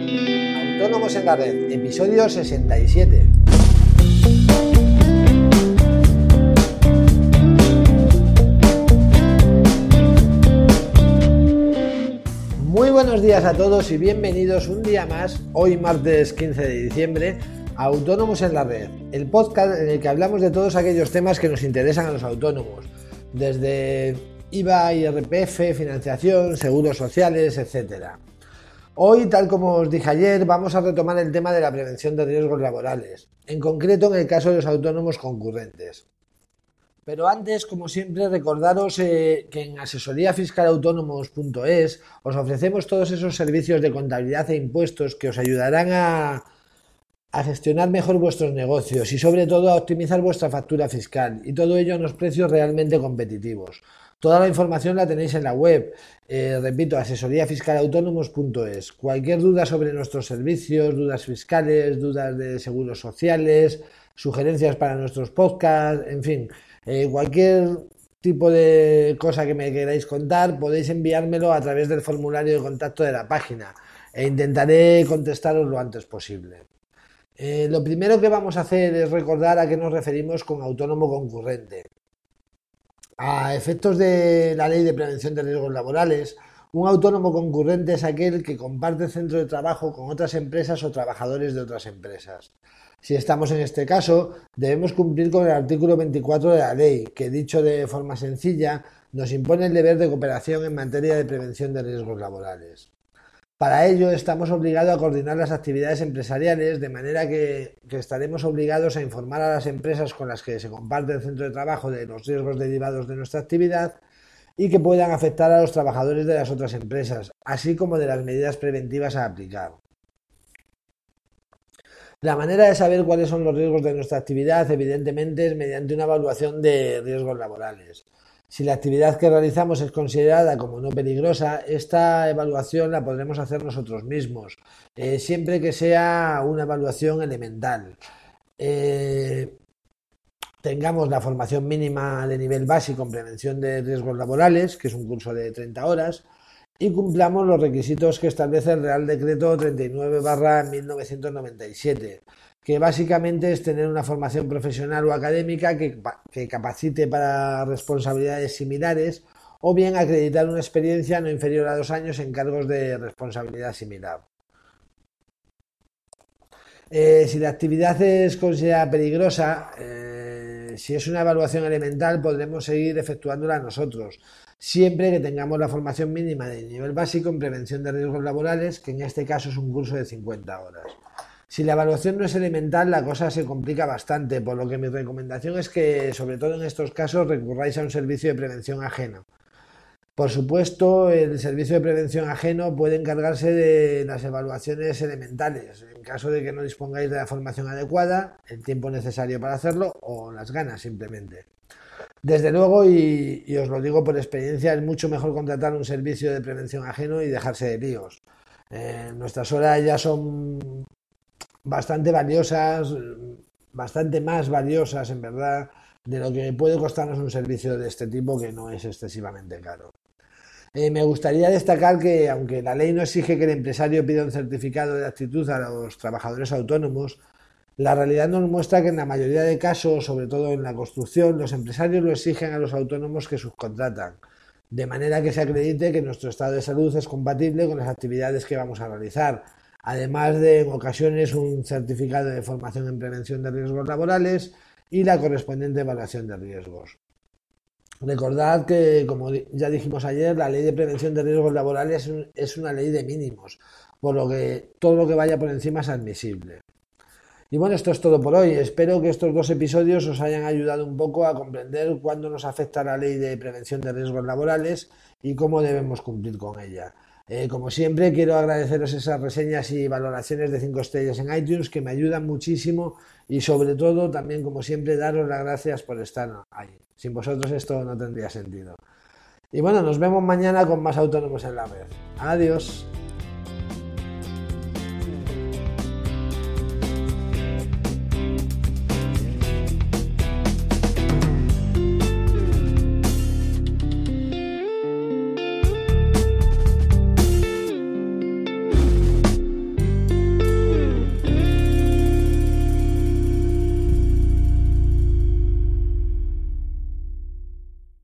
Autónomos en la Red, episodio 67. Muy buenos días a todos y bienvenidos un día más, hoy martes 15 de diciembre, a Autónomos en la Red, el podcast en el que hablamos de todos aquellos temas que nos interesan a los autónomos, desde IVA, IRPF, financiación, seguros sociales, etc. Hoy, tal como os dije ayer, vamos a retomar el tema de la prevención de riesgos laborales, en concreto en el caso de los autónomos concurrentes. Pero antes, como siempre, recordaros eh, que en asesoríafiscalautónomos.es os ofrecemos todos esos servicios de contabilidad e impuestos que os ayudarán a, a gestionar mejor vuestros negocios y sobre todo a optimizar vuestra factura fiscal y todo ello a unos precios realmente competitivos. Toda la información la tenéis en la web, eh, repito, asesoríafiscalautónomos.es. Cualquier duda sobre nuestros servicios, dudas fiscales, dudas de seguros sociales, sugerencias para nuestros podcasts, en fin, eh, cualquier tipo de cosa que me queráis contar, podéis enviármelo a través del formulario de contacto de la página e intentaré contestaros lo antes posible. Eh, lo primero que vamos a hacer es recordar a qué nos referimos con autónomo concurrente. A efectos de la Ley de Prevención de Riesgos Laborales, un autónomo concurrente es aquel que comparte centro de trabajo con otras empresas o trabajadores de otras empresas. Si estamos en este caso, debemos cumplir con el artículo 24 de la ley, que dicho de forma sencilla, nos impone el deber de cooperación en materia de prevención de riesgos laborales. Para ello estamos obligados a coordinar las actividades empresariales de manera que, estaremos obligados a informar a las empresas con las que se comparte el centro de trabajo de los riesgos derivados de nuestra actividad y que puedan afectar a los trabajadores de las otras empresas, así como de las medidas preventivas a aplicar. La manera de saber cuáles son los riesgos de nuestra actividad, evidentemente, es mediante una evaluación de riesgos laborales. Si la actividad que realizamos es considerada como no peligrosa, esta evaluación la podremos hacer nosotros mismos, eh, siempre que sea una evaluación elemental. Eh, tengamos la formación mínima de nivel básico en prevención de riesgos laborales, que es un curso de 30 horas, y cumplamos los requisitos que establece el Real Decreto 39-1997 que básicamente es tener una formación profesional o académica que, capacite para responsabilidades similares o bien acreditar una experiencia no inferior a dos años en cargos de responsabilidad similar. Eh, si la actividad es considerada peligrosa, eh, si es una evaluación elemental, podremos seguir efectuándola nosotros, siempre que tengamos la formación mínima de nivel básico en prevención de riesgos laborales, que en este caso es un curso de 50 horas. Si la evaluación no es elemental, la cosa se complica bastante, por lo que mi recomendación es que, sobre todo en estos casos, recurráis a un servicio de prevención ajeno. Por supuesto, el servicio de prevención ajeno puede encargarse de las evaluaciones elementales, en caso de que no dispongáis de la formación adecuada, el tiempo necesario para hacerlo o las ganas simplemente. Desde luego, y, os lo digo por experiencia, es mucho mejor contratar un servicio de prevención ajeno y dejarse de líos. Eh, nuestras horas ya son bastante valiosas, bastante más valiosas en verdad de lo que puede costarnos un servicio de este tipo que no es excesivamente caro. Eh, me gustaría destacar que, aunque la ley no exige que el empresario pida un certificado de actitud a los trabajadores autónomos, la realidad nos muestra que en la mayoría de casos, sobre todo en la construcción, los empresarios lo exigen a los autónomos que subcontratan, de manera que se acredite que nuestro estado de salud es compatible con las actividades que vamos a realizar, además de en ocasiones un certificado de formación en prevención de riesgos laborales y la correspondiente evaluación de riesgos. Recordad que, como ya dijimos ayer, la ley de prevención de riesgos laborales es una ley de mínimos, por lo que todo lo que vaya por encima es admisible. Y bueno, esto es todo por hoy. Espero que estos dos episodios os hayan ayudado un poco a comprender cuándo nos afecta la ley de prevención de riesgos laborales y cómo debemos cumplir con ella. Eh, como siempre, quiero agradeceros esas reseñas y valoraciones de 5 estrellas en iTunes que me ayudan muchísimo y sobre todo también, como siempre, daros las gracias por estar ahí. Sin vosotros esto no tendría sentido. Y bueno, nos vemos mañana con más autónomos en la red. Adiós.